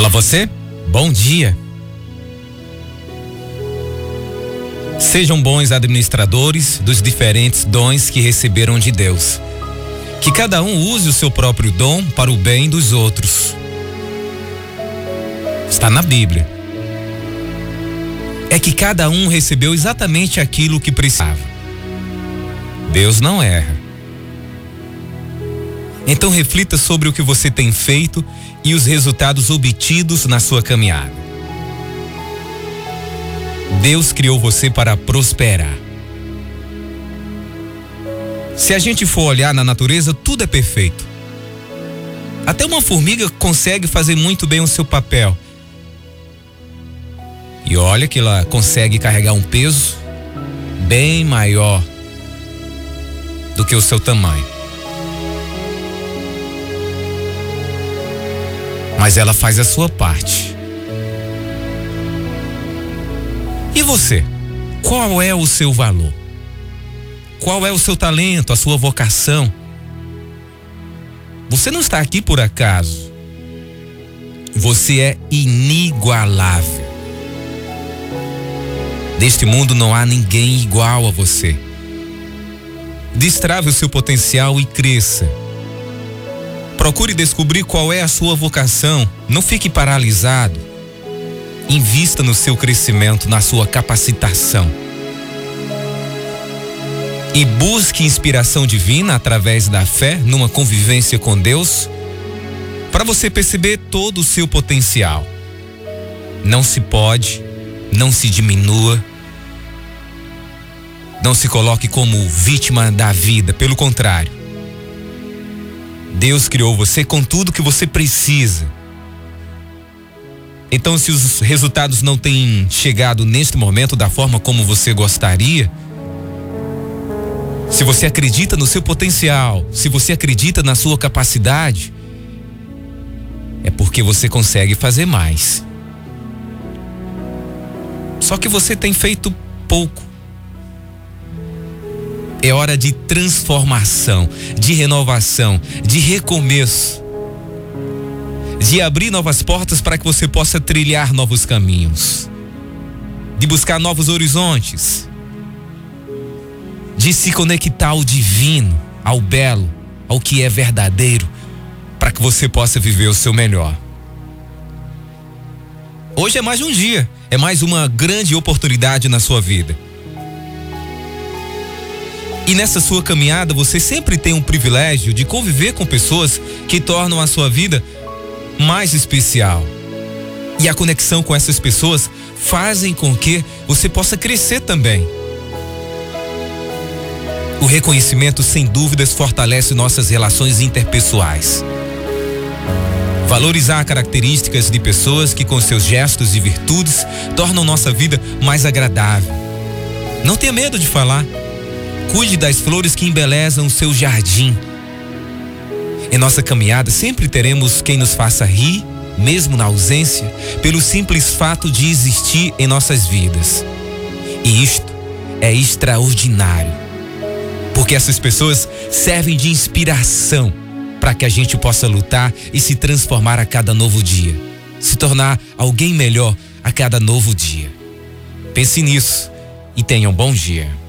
Olá você, bom dia. Sejam bons administradores dos diferentes dons que receberam de Deus. Que cada um use o seu próprio dom para o bem dos outros. Está na Bíblia. É que cada um recebeu exatamente aquilo que precisava. Deus não erra. Então reflita sobre o que você tem feito e os resultados obtidos na sua caminhada. Deus criou você para prosperar. Se a gente for olhar na natureza, tudo é perfeito. Até uma formiga consegue fazer muito bem o seu papel. E olha que ela consegue carregar um peso bem maior do que o seu tamanho. Mas ela faz a sua parte. E você? Qual é o seu valor? Qual é o seu talento, a sua vocação? Você não está aqui por acaso. Você é inigualável. Neste mundo não há ninguém igual a você. Destrave o seu potencial e cresça. Procure descobrir qual é a sua vocação. Não fique paralisado. Invista no seu crescimento, na sua capacitação. E busque inspiração divina através da fé, numa convivência com Deus, para você perceber todo o seu potencial. Não se pode, não se diminua, não se coloque como vítima da vida, pelo contrário. Deus criou você com tudo que você precisa. Então, se os resultados não têm chegado neste momento da forma como você gostaria, se você acredita no seu potencial, se você acredita na sua capacidade, é porque você consegue fazer mais. Só que você tem feito pouco. É hora de transformação, de renovação, de recomeço. De abrir novas portas para que você possa trilhar novos caminhos. De buscar novos horizontes. De se conectar ao divino, ao belo, ao que é verdadeiro, para que você possa viver o seu melhor. Hoje é mais um dia, é mais uma grande oportunidade na sua vida. E nessa sua caminhada, você sempre tem um privilégio de conviver com pessoas que tornam a sua vida mais especial. E a conexão com essas pessoas fazem com que você possa crescer também. O reconhecimento, sem dúvidas, fortalece nossas relações interpessoais. Valorizar características de pessoas que, com seus gestos e virtudes, tornam nossa vida mais agradável. Não tenha medo de falar. Cuide das flores que embelezam o seu jardim. Em nossa caminhada, sempre teremos quem nos faça rir, mesmo na ausência, pelo simples fato de existir em nossas vidas. E isto é extraordinário, porque essas pessoas servem de inspiração para que a gente possa lutar e se transformar a cada novo dia, se tornar alguém melhor a cada novo dia. Pense nisso e tenha um bom dia.